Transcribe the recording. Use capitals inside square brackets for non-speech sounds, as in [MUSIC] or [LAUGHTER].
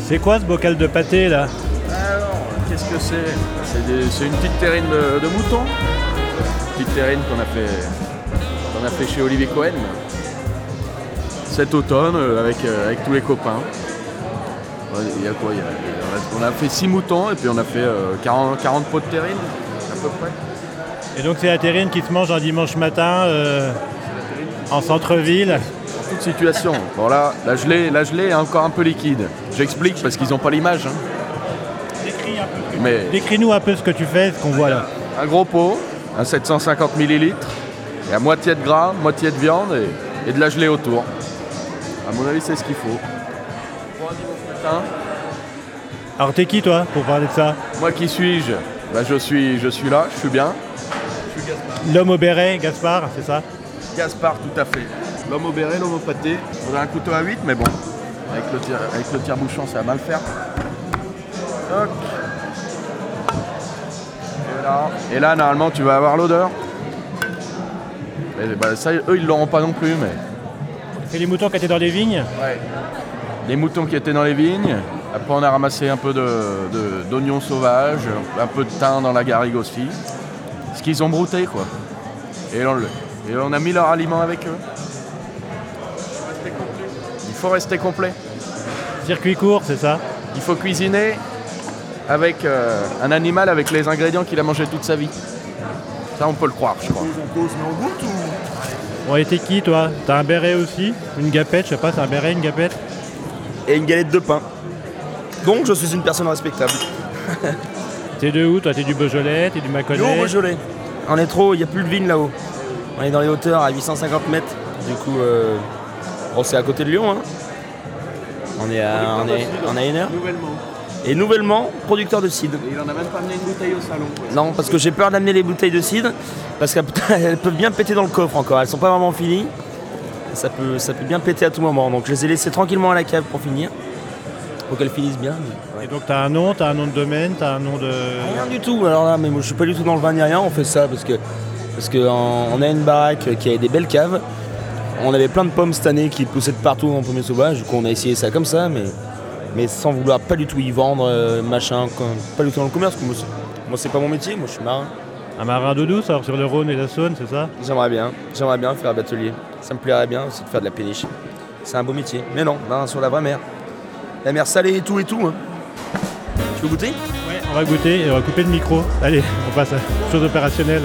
C'est quoi ce bocal de pâté là? Alors, qu'est-ce que c'est? C'est une petite terrine de, de mouton. Petite terrine qu'on a fait qu'on a fait chez Olivier Cohen cet automne euh, avec, euh, avec tous les copains. Il y a quoi il y a- on, a, fait 6 moutons et puis on a fait euh, 40, 40 pots de terrine à peu près. Et donc c'est la terrine qui se mange un dimanche matin euh, en centre-ville. Situation. Bon là, la gelée, la gelée est encore un peu liquide. J'explique parce qu'ils n'ont pas l'image. hein. Mais Décris-nous un peu ce que tu fais, ce qu'on voit là. un gros pot, un 750 ml, et à moitié de gras, moitié de viande et, et de la gelée autour. À mon avis, c'est ce qu'il faut. Alors t'es qui toi pour parler de ça? Moi qui suis-je? Bah, je, suis, je suis là, je suis bien. L'homme au béret, Gaspard, c'est ça? Gaspard, tout à fait. L'homme au béret, l'homme au pâté. On a un couteau à 8, mais bon, avec le, tire, avec le tire-bouchon, ça va mal faire. Toc. Et là, et là, normalement, tu vas avoir l'odeur. Et bah, ça, eux, ils l'auront pas non plus, mais. C'est les moutons qui étaient dans les vignes Les moutons qui étaient dans les vignes. Après, on a ramassé un peu de- de- d'oignons sauvages, un peu de thym dans la garrigue aussi. Ce qu'ils ont brouté, quoi. Et on, le- et on a mis leur aliment avec eux. Il faut rester complet. Circuit court, c'est ça Il faut cuisiner avec euh, un animal avec les ingrédients qu'il a mangé toute sa vie. Ça, on peut le croire, je crois. Bon et t'es qui toi T'as un béret aussi Une gapette, je sais pas, c'est un béret, une gapette et une galette de pain. Donc je suis une personne respectable. [LAUGHS] T'es de où Toi t'es du Beaujolais, t'es du Mâconnais Yo, Beaujolais. On est trop, il n'y a plus de vigne là-haut. On est dans les hauteurs à 850 mètres. Du coup, euh, bon, c'est à côté de Lyon. hein. On est à, on est, on à une heure. Nouvellement. Et nouvellement, producteur de cidre. il en a même pas amené une bouteille au salon. Non, parce que j'ai peur d'amener les bouteilles de cidre, parce qu'elles [LAUGHS] peuvent bien péter dans le coffre encore. Elles sont pas vraiment finies. Ça peut, ça peut bien péter à tout moment. Donc je les ai laissées tranquillement à la cave pour finir. Pour qu'elles finissent bien. mais- Et donc t'as un nom, t'as un nom de domaine, t'as un nom de... Rien du tout. Alors là, mais moi, je suis pas du tout dans le vin ni rien. On fait ça parce que parce que en- on a une baraque qui a des belles caves. On avait plein de pommes cette année qui poussaient de partout en pommier sauvage. Du coup, on a essayé ça comme ça, mais mais sans vouloir pas du tout y vendre, euh, machin, pas du tout dans le commerce. Moi, c'est- moi, c'est pas mon métier. Moi, je suis marin. Un marin d'eau douce, alors sur le Rhône et la Saône, c'est ça? J'aimerais bien. J'aimerais bien faire un batelier. Ça me plairait bien aussi de faire de la péniche. C'est un beau métier. Mais non, non, sur la vraie mer. La mer salée et tout et tout. hein. Tu veux goûter? Ouais, on va goûter et on va couper le micro. Allez, on passe à chose opérationnelle.